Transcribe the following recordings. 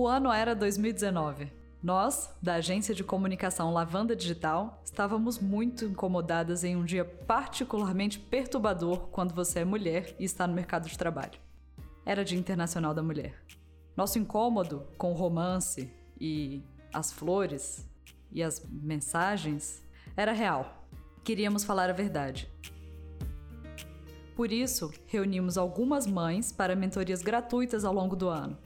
O ano era 2019. Nós, da agência de comunicação Lavanda Digital, estávamos muito incomodadas em um dia particularmente perturbador quando você é mulher e está no mercado de trabalho. Era Dia Internacional da Mulher. Nosso incômodo com o romance e as flores e as mensagens era real. Queríamos falar a verdade. Por isso, reunimos algumas mães para mentorias gratuitas ao longo do ano.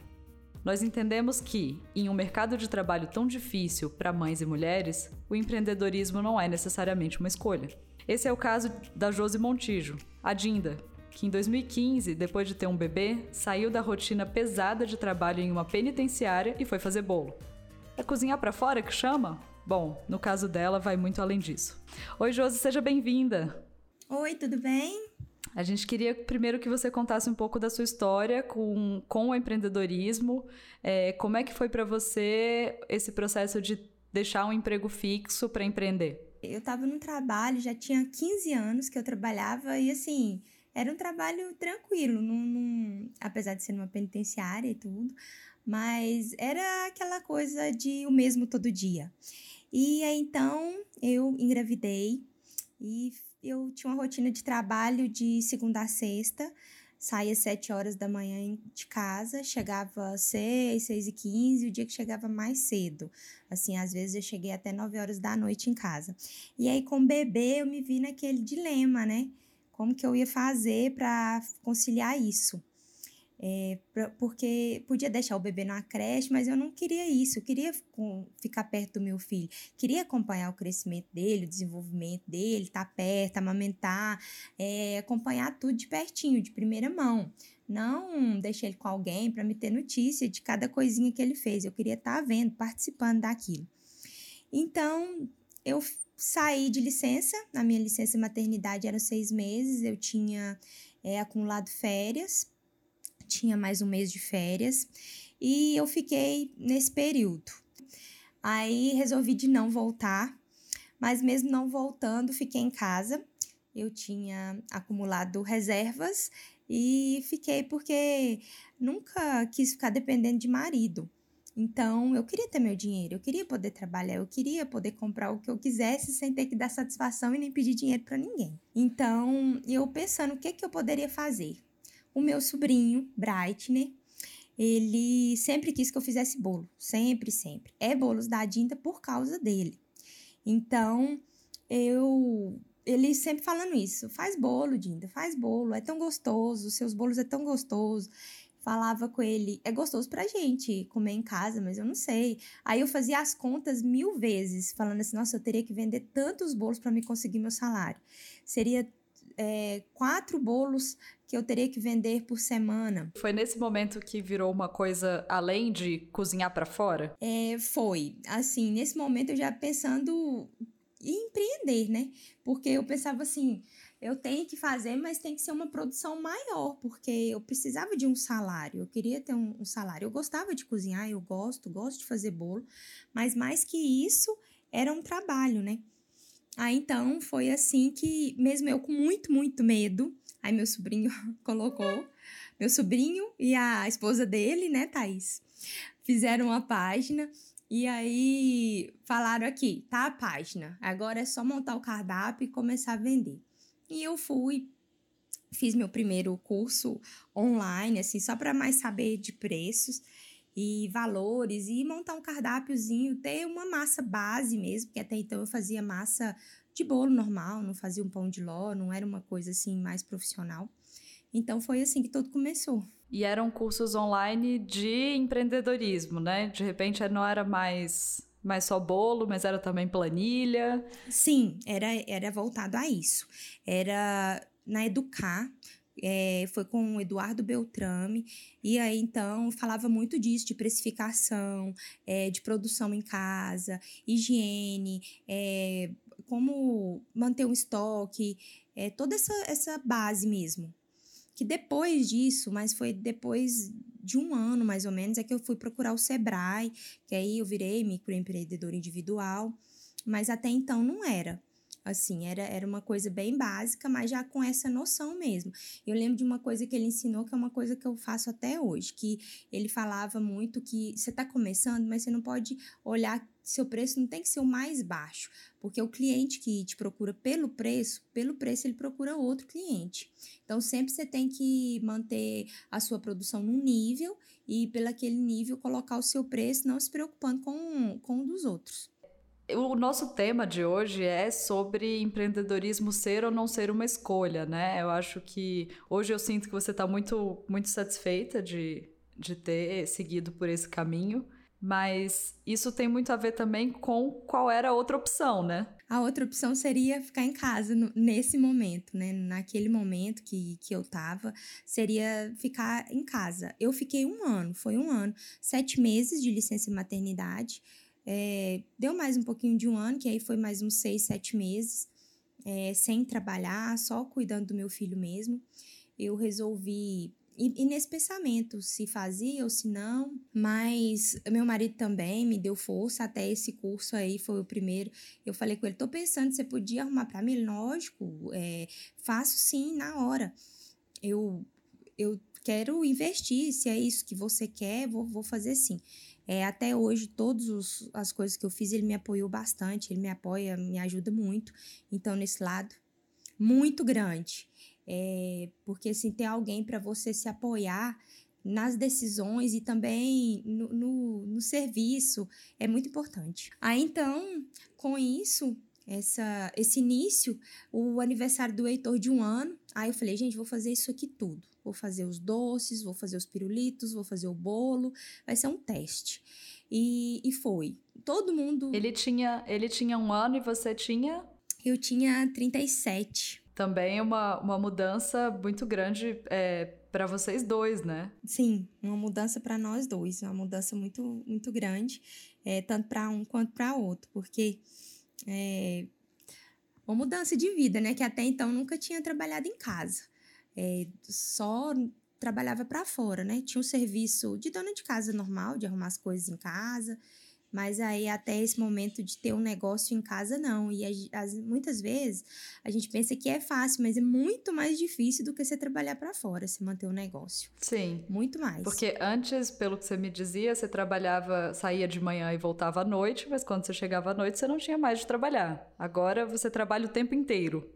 Nós entendemos que, em um mercado de trabalho tão difícil para mães e mulheres, o empreendedorismo não é necessariamente uma escolha. Esse é o caso da Josi Montijo, a Dinda, que em 2015, depois de ter um bebê, saiu da rotina pesada de trabalho em uma penitenciária e foi fazer bolo. É cozinhar para fora que chama? Bom, no caso dela, vai muito além disso. Oi, Josi, seja bem-vinda. Oi, tudo bem? A gente queria primeiro que você contasse um pouco da sua história com, com o empreendedorismo. É, como é que foi para você esse processo de deixar um emprego fixo para empreender? Eu estava num trabalho, já tinha 15 anos que eu trabalhava e assim, era um trabalho tranquilo, num, num, apesar de ser numa penitenciária e tudo, mas era aquela coisa de o mesmo todo dia. E então eu engravidei e eu tinha uma rotina de trabalho de segunda a sexta, saía às sete horas da manhã de casa, chegava às seis, seis e quinze, o dia que chegava mais cedo. Assim, às vezes eu cheguei até nove horas da noite em casa. E aí, com o bebê, eu me vi naquele dilema, né? Como que eu ia fazer para conciliar isso? É, pra, porque podia deixar o bebê na creche, mas eu não queria isso. Eu queria com, ficar perto do meu filho, queria acompanhar o crescimento dele, o desenvolvimento dele, estar tá perto, amamentar, é, acompanhar tudo de pertinho, de primeira mão. Não deixar ele com alguém para me ter notícia de cada coisinha que ele fez. Eu queria estar tá vendo, participando daquilo. Então, eu saí de licença. Na minha licença maternidade eram seis meses. Eu tinha é, acumulado férias tinha mais um mês de férias e eu fiquei nesse período. Aí resolvi de não voltar, mas mesmo não voltando, fiquei em casa. Eu tinha acumulado reservas e fiquei porque nunca quis ficar dependendo de marido. Então, eu queria ter meu dinheiro, eu queria poder trabalhar, eu queria poder comprar o que eu quisesse sem ter que dar satisfação e nem pedir dinheiro para ninguém. Então, eu pensando o que que eu poderia fazer o meu sobrinho, Brightner, ele sempre quis que eu fizesse bolo. Sempre, sempre. É bolos da Dinda por causa dele. Então, eu. Ele sempre falando isso. Faz bolo, Dinda, faz bolo. É tão gostoso. Seus bolos é tão gostoso. Falava com ele, é gostoso pra gente comer em casa, mas eu não sei. Aí eu fazia as contas mil vezes, falando assim: nossa, eu teria que vender tantos bolos para me conseguir meu salário. Seria é, quatro bolos que eu teria que vender por semana. Foi nesse momento que virou uma coisa além de cozinhar para fora? É, foi. Assim, nesse momento eu já pensando em empreender, né? Porque eu pensava assim, eu tenho que fazer, mas tem que ser uma produção maior, porque eu precisava de um salário, eu queria ter um, um salário. Eu gostava de cozinhar, eu gosto, gosto de fazer bolo, mas mais que isso, era um trabalho, né? Aí então foi assim que, mesmo eu com muito, muito medo, aí meu sobrinho colocou, meu sobrinho e a esposa dele, né, Thaís, fizeram uma página e aí falaram aqui, tá a página, agora é só montar o cardápio e começar a vender. E eu fui, fiz meu primeiro curso online, assim, só para mais saber de preços e valores e montar um cardápiozinho, ter uma massa base mesmo, porque até então eu fazia massa de bolo normal, não fazia um pão de ló, não era uma coisa assim mais profissional. Então foi assim que tudo começou. E eram cursos online de empreendedorismo, né? De repente não era mais mais só bolo, mas era também planilha. Sim, era, era voltado a isso. Era na Educar, é, foi com o Eduardo Beltrame, e aí então falava muito disso, de precificação, é, de produção em casa, higiene, é, como manter um estoque, toda essa, essa base mesmo. Que depois disso, mas foi depois de um ano mais ou menos, é que eu fui procurar o Sebrae, que aí eu virei microempreendedor individual, mas até então não era. Assim, era, era uma coisa bem básica, mas já com essa noção mesmo. Eu lembro de uma coisa que ele ensinou, que é uma coisa que eu faço até hoje, que ele falava muito que você está começando, mas você não pode olhar seu preço não tem que ser o mais baixo, porque o cliente que te procura pelo preço, pelo preço ele procura outro cliente. Então sempre você tem que manter a sua produção num nível e pelo aquele nível colocar o seu preço, não se preocupando com, com o dos outros. O nosso tema de hoje é sobre empreendedorismo ser ou não ser uma escolha, né? Eu acho que hoje eu sinto que você está muito, muito satisfeita de, de ter seguido por esse caminho, mas isso tem muito a ver também com qual era a outra opção, né? A outra opção seria ficar em casa nesse momento, né? Naquele momento que, que eu tava, seria ficar em casa. Eu fiquei um ano, foi um ano, sete meses de licença maternidade. É, deu mais um pouquinho de um ano, que aí foi mais uns seis, sete meses, é, sem trabalhar, só cuidando do meu filho mesmo. Eu resolvi e, e, nesse pensamento, se fazia ou se não, mas meu marido também me deu força, até esse curso aí foi o primeiro. Eu falei com ele: tô pensando, você podia arrumar para mim? Lógico, é, faço sim, na hora. Eu, eu quero investir, se é isso que você quer, vou, vou fazer sim. É, até hoje, todas as coisas que eu fiz, ele me apoiou bastante, ele me apoia, me ajuda muito. Então, nesse lado, muito grande. É, porque, assim, ter alguém para você se apoiar nas decisões e também no, no, no, serviço é muito importante. Aí, então, com isso, essa, esse início, o aniversário do Heitor de um ano, aí eu falei, gente, vou fazer isso aqui tudo. Vou fazer os doces, vou fazer os pirulitos, vou fazer o bolo. Vai ser um teste. E, e foi. Todo mundo. Ele tinha, ele tinha um ano e você tinha? Eu tinha 37. Também uma, uma mudança muito grande é, para vocês dois, né? Sim, uma mudança para nós dois, uma mudança muito, muito grande, é, tanto para um quanto para outro, porque é, uma mudança de vida, né? Que até então nunca tinha trabalhado em casa é, só trabalhava para fora, né? Tinha um serviço de dona de casa normal, de arrumar as coisas em casa, mas aí até esse momento de ter um negócio em casa não. E as, muitas vezes a gente pensa que é fácil, mas é muito mais difícil do que você trabalhar para fora, se manter um negócio. Sim. Muito mais. Porque antes, pelo que você me dizia, você trabalhava, saía de manhã e voltava à noite, mas quando você chegava à noite você não tinha mais de trabalhar. Agora você trabalha o tempo inteiro.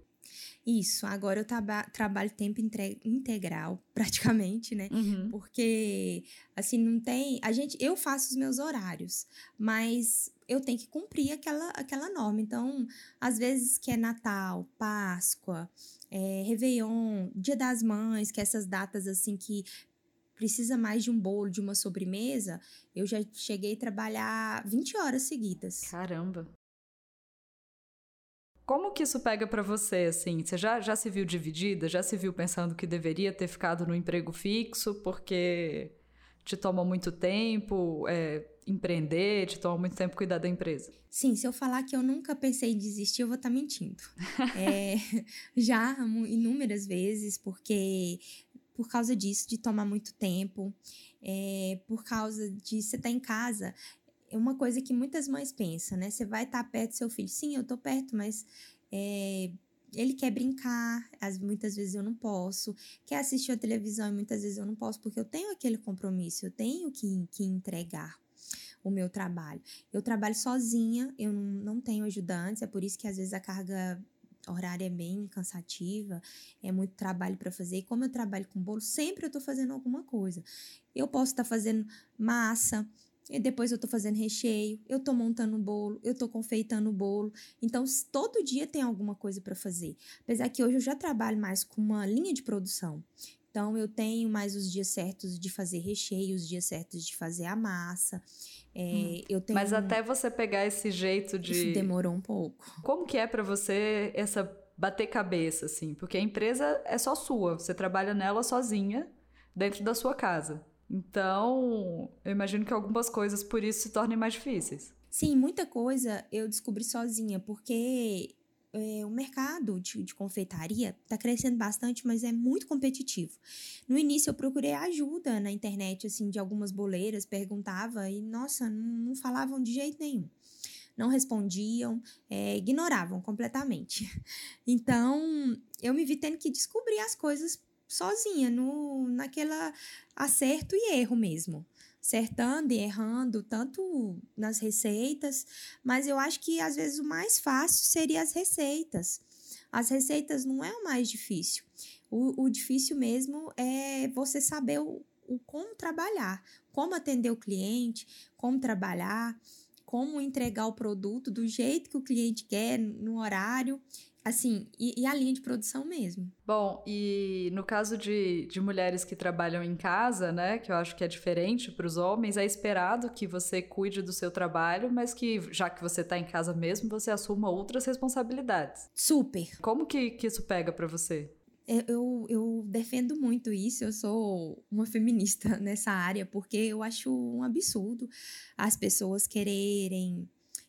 Isso, agora eu trabalho tempo integral, praticamente, né? Uhum. Porque, assim, não tem. A gente, eu faço os meus horários, mas eu tenho que cumprir aquela, aquela norma. Então, às vezes que é Natal, Páscoa, é, Réveillon, Dia das Mães, que é essas datas assim que precisa mais de um bolo, de uma sobremesa, eu já cheguei a trabalhar 20 horas seguidas. Caramba! Como que isso pega para você, assim? Você já, já se viu dividida? Já se viu pensando que deveria ter ficado no emprego fixo porque te toma muito tempo é, empreender, te toma muito tempo cuidar da empresa? Sim, se eu falar que eu nunca pensei em desistir, eu vou estar tá mentindo. é, já inúmeras vezes, porque por causa disso, de tomar muito tempo, é, por causa de você estar tá em casa, é uma coisa que muitas mães pensam, né? Você vai estar perto do seu filho. Sim, eu tô perto, mas é, ele quer brincar, as, muitas vezes eu não posso. Quer assistir a televisão e muitas vezes eu não posso, porque eu tenho aquele compromisso, eu tenho que, que entregar o meu trabalho. Eu trabalho sozinha, eu não, não tenho ajudantes, é por isso que às vezes a carga horária é bem cansativa, é muito trabalho para fazer. E como eu trabalho com bolo, sempre eu estou fazendo alguma coisa. Eu posso estar tá fazendo massa, e depois eu tô fazendo recheio, eu tô montando o bolo, eu tô confeitando o bolo. Então, todo dia tem alguma coisa para fazer. Apesar que hoje eu já trabalho mais com uma linha de produção. Então, eu tenho mais os dias certos de fazer recheio, os dias certos de fazer a massa. É, hum. eu tenho... Mas até você pegar esse jeito de. Isso demorou um pouco. Como que é para você essa bater cabeça, assim? Porque a empresa é só sua, você trabalha nela sozinha, dentro da sua casa. Então, eu imagino que algumas coisas por isso se tornem mais difíceis. Sim, muita coisa eu descobri sozinha, porque é, o mercado de, de confeitaria está crescendo bastante, mas é muito competitivo. No início eu procurei ajuda na internet, assim, de algumas boleiras, perguntava e, nossa, não, não falavam de jeito nenhum. não respondiam, é, ignoravam completamente. Então, eu me vi tendo que descobrir as coisas sozinha, no, naquela acerto e erro mesmo. Acertando e errando, tanto nas receitas, mas eu acho que às vezes o mais fácil seria as receitas. As receitas não é o mais difícil. O, o difícil mesmo é você saber o, o como trabalhar, como atender o cliente, como trabalhar, como entregar o produto do jeito que o cliente quer, no horário, assim, e, e, a linha de produção mesmo. Bom, e no caso de, de mulheres que trabalham em casa, né, que eu acho que é diferente para os homens, é esperado que você cuide do seu trabalho, mas que já que você está em casa mesmo, você assuma outras responsabilidades. Super. Como que, que isso pega para você? eu, eu defendo muito isso, eu sou uma feminista nessa área, porque eu acho um absurdo as pessoas quererem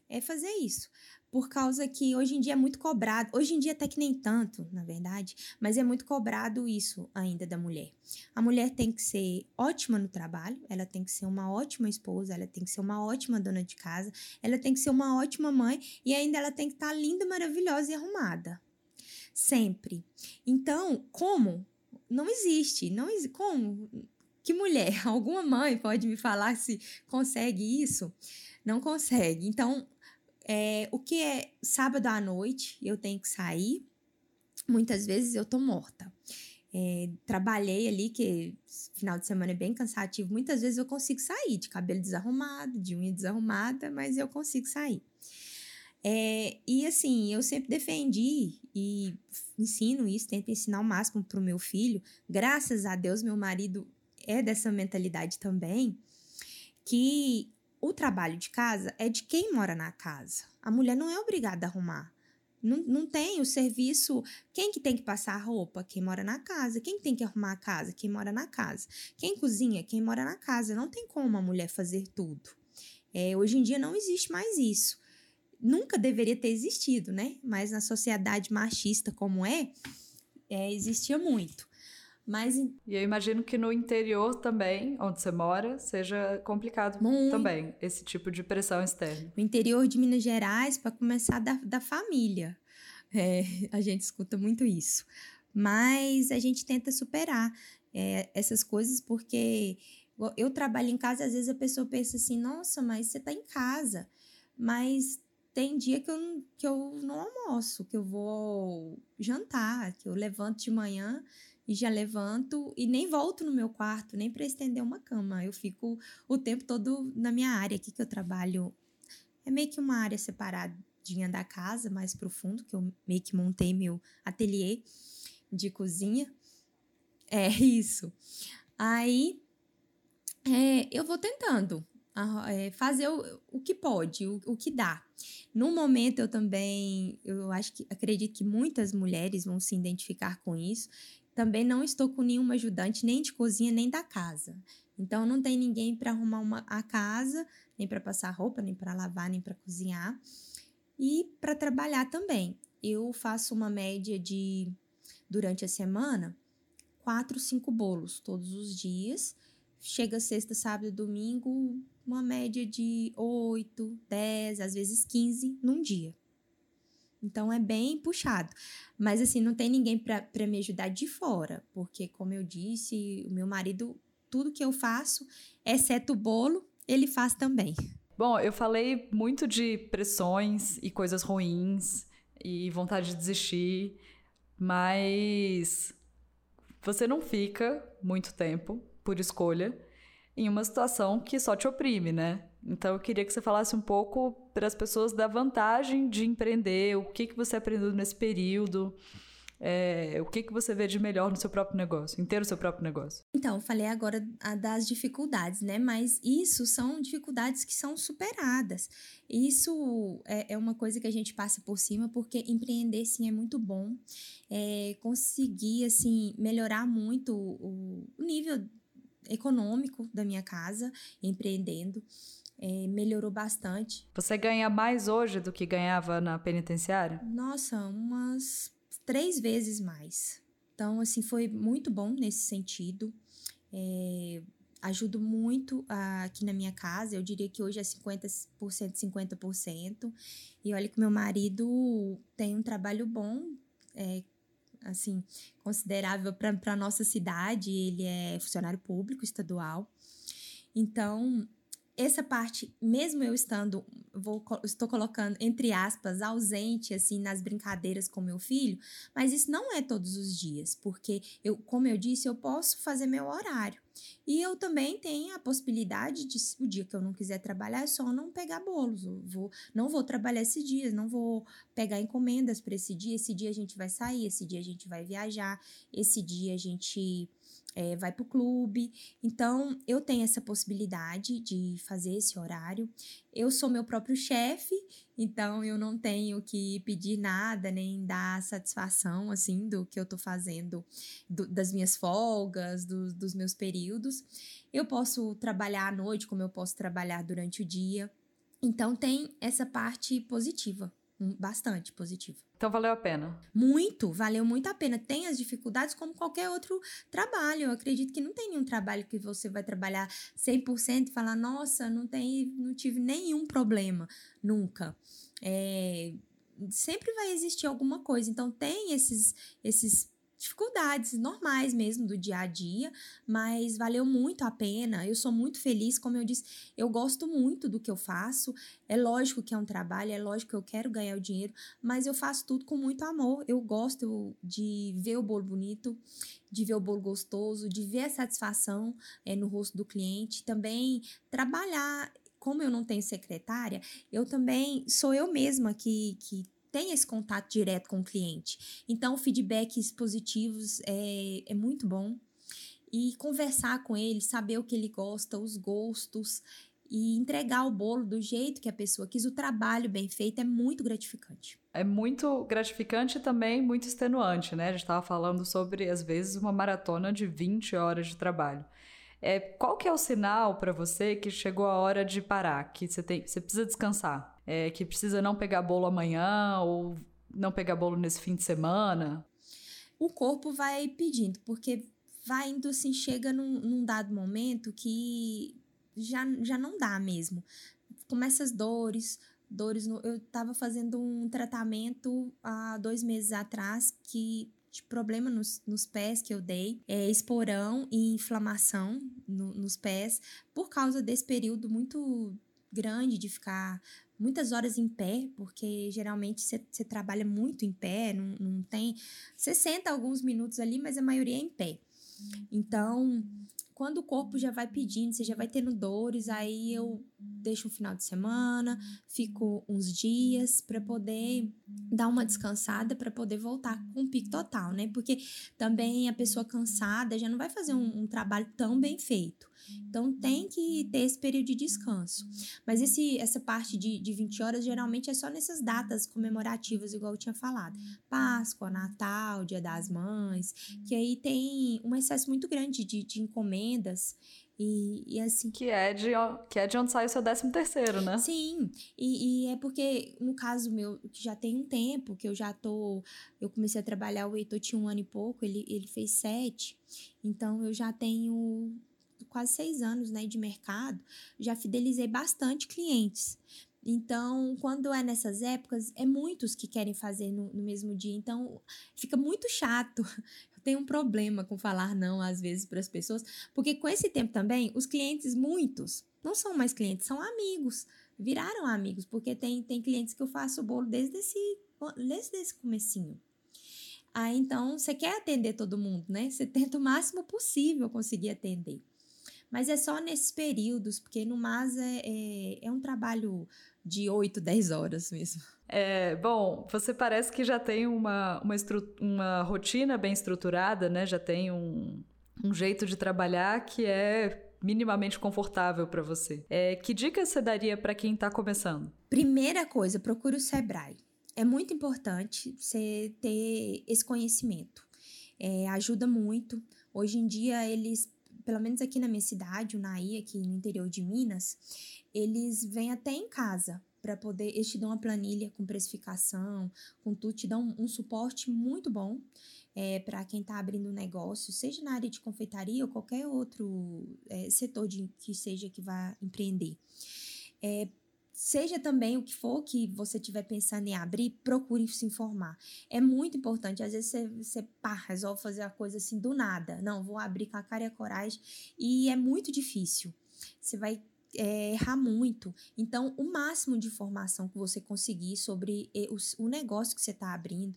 é fazer isso. Por causa que hoje em dia é muito cobrado, hoje em dia até que nem tanto, na verdade, mas é muito cobrado isso ainda da mulher. A mulher tem que ser ótima no trabalho, ela tem que ser uma ótima esposa, ela tem que ser uma ótima dona de casa, ela tem que ser uma ótima mãe e ainda ela tem que estar linda, maravilhosa e arrumada sempre. Então, como? Não existe. Não existe. Como? Que mulher, alguma mãe pode me falar se consegue isso? Não consegue. Então, é, o que é sábado à noite, eu tenho que sair. Muitas vezes eu tô morta. É, trabalhei ali, que final de semana é bem cansativo. Muitas vezes eu consigo sair de cabelo desarrumado, de unha desarrumada, mas eu consigo sair. É, e assim, eu sempre defendi e ensino isso, tento ensinar o máximo para o meu filho. Graças a Deus, meu marido é dessa mentalidade também, que o trabalho de casa é de quem mora na casa. A mulher não é obrigada a arrumar. Não, não tem o serviço. Quem que tem que passar a roupa? Quem mora na casa. Quem tem que arrumar a casa? Quem mora na casa. Quem cozinha? Quem mora na casa. Não tem como a mulher fazer tudo. É, hoje em dia não existe mais isso nunca deveria ter existido, né? Mas na sociedade machista como é, é existia muito. Mas e eu imagino que no interior também, onde você mora, seja complicado muito. também esse tipo de pressão externa. No interior de Minas Gerais, para começar da, da família, é, a gente escuta muito isso. Mas a gente tenta superar é, essas coisas porque eu trabalho em casa, às vezes a pessoa pensa assim, nossa, mas você está em casa. Mas tem dia que eu, que eu não almoço, que eu vou jantar, que eu levanto de manhã e já levanto e nem volto no meu quarto, nem para estender uma cama. Eu fico o tempo todo na minha área aqui que eu trabalho. É meio que uma área separadinha da casa, mais profundo, que eu meio que montei meu ateliê de cozinha. É isso. Aí é, eu vou tentando é, fazer o, o que pode, o, o que dá. No momento eu também, eu acho que acredito que muitas mulheres vão se identificar com isso. Também não estou com nenhuma ajudante, nem de cozinha, nem da casa. Então não tem ninguém para arrumar uma, a casa, nem para passar roupa, nem para lavar, nem para cozinhar. E para trabalhar também. Eu faço uma média de durante a semana quatro, cinco bolos todos os dias. Chega sexta, sábado domingo, uma média de 8, 10, às vezes 15 num dia. Então é bem puxado. Mas assim, não tem ninguém para me ajudar de fora, porque como eu disse, o meu marido, tudo que eu faço, exceto o bolo, ele faz também. Bom, eu falei muito de pressões e coisas ruins e vontade de desistir, mas você não fica muito tempo por escolha em uma situação que só te oprime, né? Então eu queria que você falasse um pouco para as pessoas da vantagem de empreender, o que, que você aprendeu nesse período, é, o que, que você vê de melhor no seu próprio negócio, inteiro seu próprio negócio. Então, eu falei agora das dificuldades, né? Mas isso são dificuldades que são superadas. Isso é, é uma coisa que a gente passa por cima, porque empreender, sim, é muito bom. É, conseguir, assim, melhorar muito o, o nível econômico da minha casa, empreendendo. É, melhorou bastante. Você ganha mais hoje do que ganhava na penitenciária? Nossa, umas três vezes mais. Então, assim, foi muito bom nesse sentido. É, ajudo muito uh, aqui na minha casa. Eu diria que hoje é 50%, 50%. E olha que meu marido tem um trabalho bom, é, assim, considerável para a nossa cidade. Ele é funcionário público estadual. Então, essa parte, mesmo eu estando, vou, estou colocando entre aspas, ausente, assim, nas brincadeiras com meu filho, mas isso não é todos os dias, porque eu, como eu disse, eu posso fazer meu horário. E eu também tenho a possibilidade de, o dia que eu não quiser trabalhar, é só não pegar bolos. Eu vou, não vou trabalhar esse dia, não vou pegar encomendas para esse dia. Esse dia a gente vai sair, esse dia a gente vai viajar, esse dia a gente é, vai para o clube. Então, eu tenho essa possibilidade de fazer esse horário. Eu sou meu próprio chefe, então eu não tenho que pedir nada, nem dar satisfação, assim, do que eu estou fazendo, do, das minhas folgas, do, dos meus períodos. Eu posso trabalhar à noite, como eu posso trabalhar durante o dia. Então, tem essa parte positiva bastante positivo. Então valeu a pena? Muito, valeu muito a pena. Tem as dificuldades como qualquer outro trabalho. Eu acredito que não tem nenhum trabalho que você vai trabalhar 100% e falar, nossa, não, tem, não tive nenhum problema. Nunca. É, sempre vai existir alguma coisa. Então tem esses, esses dificuldades normais mesmo do dia a dia, mas valeu muito a pena. Eu sou muito feliz, como eu disse, eu gosto muito do que eu faço. É lógico que é um trabalho, é lógico que eu quero ganhar o dinheiro, mas eu faço tudo com muito amor. Eu gosto de ver o bolo bonito, de ver o bolo gostoso, de ver a satisfação é, no rosto do cliente, também trabalhar. Como eu não tenho secretária, eu também sou eu mesma que, que tem esse contato direto com o cliente. Então, feedbacks positivos é, é muito bom. E conversar com ele, saber o que ele gosta, os gostos, e entregar o bolo do jeito que a pessoa quis, o trabalho bem feito é muito gratificante. É muito gratificante e também muito extenuante, né? A gente estava falando sobre, às vezes, uma maratona de 20 horas de trabalho. É, qual que é o sinal para você que chegou a hora de parar, que você, tem, você precisa descansar? É, que precisa não pegar bolo amanhã ou não pegar bolo nesse fim de semana? O corpo vai pedindo, porque vai indo assim, chega num, num dado momento que já, já não dá mesmo. Começa as dores, dores no, eu estava fazendo um tratamento há dois meses atrás que de problema nos, nos pés que eu dei, é, esporão e inflamação no, nos pés, por causa desse período muito grande de ficar muitas horas em pé, porque geralmente você trabalha muito em pé, não, não tem. Você senta alguns minutos ali, mas a maioria é em pé. Então, quando o corpo já vai pedindo, você já vai tendo dores, aí eu deixo um final de semana, fico uns dias para poder dar uma descansada, para poder voltar com um pico total, né? Porque também a pessoa cansada já não vai fazer um, um trabalho tão bem feito. Então tem que ter esse período de descanso. Mas esse, essa parte de, de 20 horas geralmente é só nessas datas comemorativas, igual eu tinha falado. Páscoa, Natal, Dia das Mães, que aí tem um excesso muito grande de, de encomendas. E, e, assim. Que é, de, que é de onde sai o seu décimo terceiro, né? Sim. E, e, é porque, no caso meu, que já tem um tempo, que eu já tô. Eu comecei a trabalhar, o Heitor tinha um ano e pouco, ele, ele fez sete. Então eu já tenho quase seis anos né, de mercado, já fidelizei bastante clientes. Então, quando é nessas épocas, é muitos que querem fazer no, no, mesmo dia. Então, fica muito chato. Tenho um problema com falar não, às vezes, para as pessoas, porque com esse tempo também, os clientes, muitos, não são mais clientes, são amigos. Viraram amigos, porque tem, tem clientes que eu faço bolo desde esse, desde esse comecinho. Aí, então, você quer atender todo mundo, né? Você tenta o máximo possível conseguir atender. Mas é só nesses períodos, porque no MAS é, é, é um trabalho de 8, 10 horas mesmo. É, bom, você parece que já tem uma, uma, uma rotina bem estruturada, né? Já tem um, um jeito de trabalhar que é minimamente confortável para você. É, que dicas você daria para quem está começando? Primeira coisa, procure o Sebrae. É muito importante você ter esse conhecimento. É, ajuda muito. Hoje em dia, eles pelo menos aqui na minha cidade, o Naí, aqui no interior de Minas, eles vêm até em casa para poder. Eles te dão uma planilha com precificação, com tudo, te dão um, suporte muito bom. é, para quem está abrindo negócio, seja na área de confeitaria ou qualquer outro é, setor de, que seja que vá empreender. É, seja também o que for que você estiver pensando em abrir, procure se informar. É muito importante. Às vezes você, você pá, resolve fazer a coisa assim do nada. Não, vou abrir com a cara e a coragem. E é muito difícil. Você vai é, errar muito. Então, o máximo de informação que você conseguir sobre eh, o, o negócio que você está abrindo,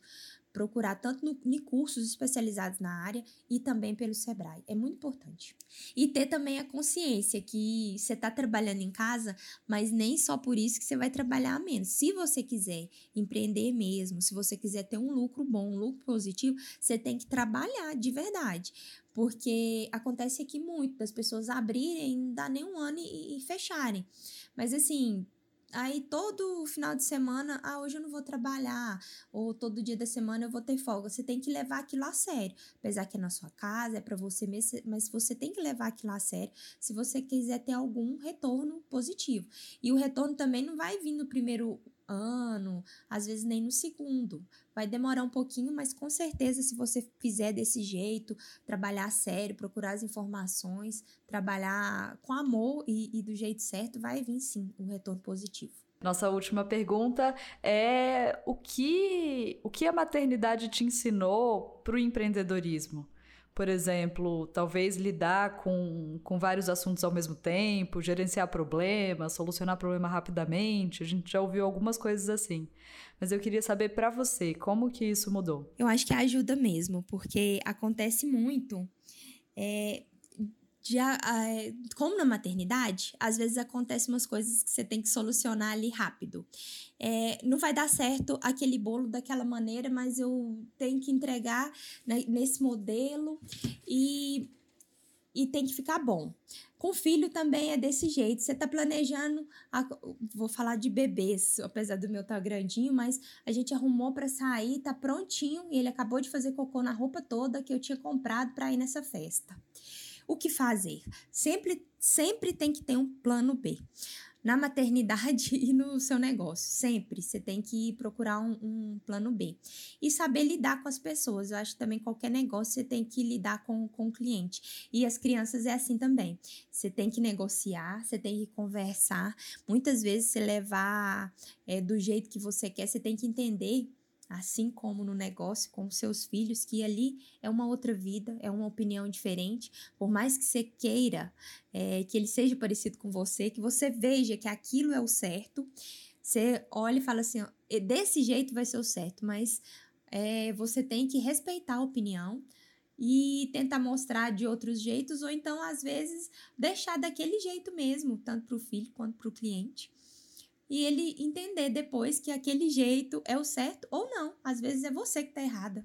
procurar tanto no, em cursos especializados na área e também pelo Sebrae. É muito importante. E ter também a consciência que você está trabalhando em casa, mas nem só por isso que você vai trabalhar menos. Se você quiser empreender mesmo, se você quiser ter um lucro bom, um lucro positivo, você tem que trabalhar de verdade. Porque acontece aqui muito das pessoas abrirem, não dá nem um ano e, e fecharem. Mas assim, Aí todo final de semana, ah, hoje eu não vou trabalhar, ou todo dia da semana eu vou ter folga. Você tem que levar aquilo a sério. Apesar que é na sua casa, é para você mesmo, mas você tem que levar aquilo a sério se você quiser ter algum retorno positivo. E o retorno também não vai vir no primeiro ano, às vezes nem no segundo. Vai demorar um pouquinho, mas com certeza, se você fizer desse jeito, trabalhar sério, procurar as informações, trabalhar com amor e, e do jeito certo, vai vir sim um retorno positivo. Nossa última pergunta é o que, o que a maternidade te ensinou para o empreendedorismo? Por exemplo, talvez lidar com, com vários assuntos ao mesmo tempo, gerenciar problemas, solucionar problema rapidamente. A gente já ouviu algumas coisas assim. Mas eu queria saber para você, como que isso mudou? Eu acho que ajuda mesmo, porque acontece muito. É, de, uh, como na maternidade, às vezes acontecem umas coisas que você tem que solucionar ali rápido. É, não vai dar certo aquele bolo daquela maneira, mas eu tenho que entregar né, nesse modelo e, e tem que ficar bom. Com filho também é desse jeito. Você tá planejando, a, vou falar de bebês, apesar do meu tá grandinho, mas a gente arrumou para sair, tá prontinho e ele acabou de fazer cocô na roupa toda que eu tinha comprado para ir nessa festa. O que fazer? Sempre, sempre tem que ter um plano B. Na maternidade e no seu negócio, sempre você tem que procurar um, um, plano B. E saber lidar com as pessoas. Eu acho que também qualquer negócio você tem que lidar com, com o cliente. E as crianças é assim também. Você tem que negociar, você tem que conversar. Muitas vezes você levar é, do jeito que você quer, você tem que entender assim como no negócio com seus filhos, que ali é uma outra vida, é uma opinião diferente. Por mais que você queira é, que ele seja parecido com você, que você veja que aquilo é o certo, você olha e fala assim: ó, desse jeito vai ser o certo, mas é, você tem que respeitar a opinião e tentar mostrar de outros jeitos, ou então, às vezes, deixar daquele jeito mesmo, tanto para o filho quanto para o cliente e ele entender depois que aquele jeito é o certo ou não. Às vezes é você que está errada.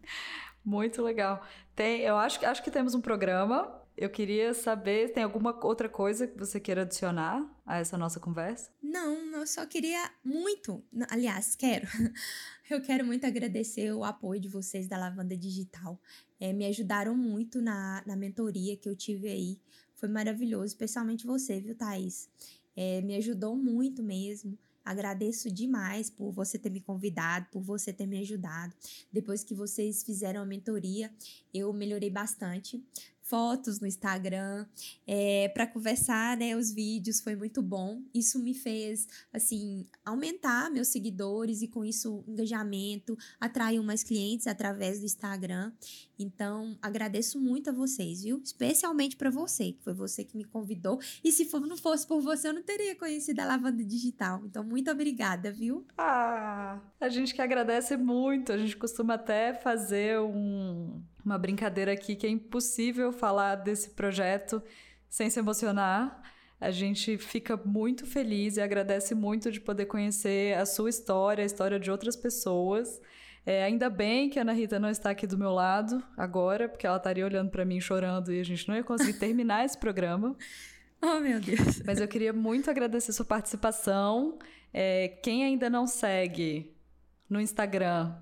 Muito legal. Tem, eu acho, acho que temos um programa. Eu queria saber, tem alguma outra coisa que você queira adicionar a essa nossa conversa? Não, eu só queria muito, aliás, quero. Eu quero muito agradecer o apoio de vocês da Lavanda Digital. É, me ajudaram muito na, na mentoria que eu tive aí. Foi maravilhoso, especialmente você, viu, Thaís? É, me ajudou muito mesmo. Agradeço demais por você ter me convidado, por você ter me ajudado. Depois que vocês fizeram a mentoria, eu melhorei bastante fotos no Instagram, é, para conversar, né, os vídeos, foi muito bom. Isso me fez, assim, aumentar meus seguidores e com isso engajamento, atrair mais clientes através do Instagram. Então, agradeço muito a vocês, viu? Especialmente para você, que foi você que me convidou. E se for, não fosse por você, eu não teria conhecido a Lavanda Digital. Então, muito obrigada, viu? Ah, a gente que agradece muito. A gente costuma até fazer um uma brincadeira aqui que é impossível falar desse projeto sem se emocionar. A gente fica muito feliz e agradece muito de poder conhecer a sua história, a história de outras pessoas. É, ainda bem que a Ana Rita não está aqui do meu lado agora, porque ela estaria olhando para mim chorando e a gente não ia conseguir terminar esse programa. Oh, meu Deus. Mas eu queria muito agradecer sua participação. É, quem ainda não segue no Instagram,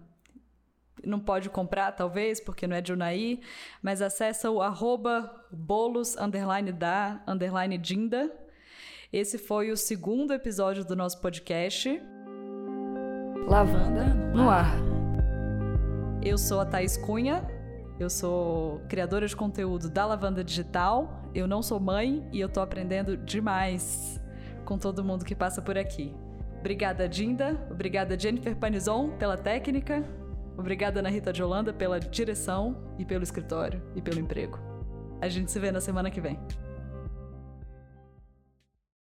não pode comprar, talvez, porque não é de Unai, mas acessa o arroba bolos, underline da, underline dinda. Esse foi o segundo episódio do nosso podcast. Lavanda no ar. Eu sou a Thaís Cunha. Eu sou criadora de conteúdo da Lavanda Digital. Eu não sou mãe e eu tô aprendendo demais com todo mundo que passa por aqui. Obrigada, Dinda. Obrigada, Jennifer Panizon, pela técnica. Obrigada, Ana Rita de Holanda, pela direção e pelo escritório e pelo emprego. A gente se vê na semana que vem.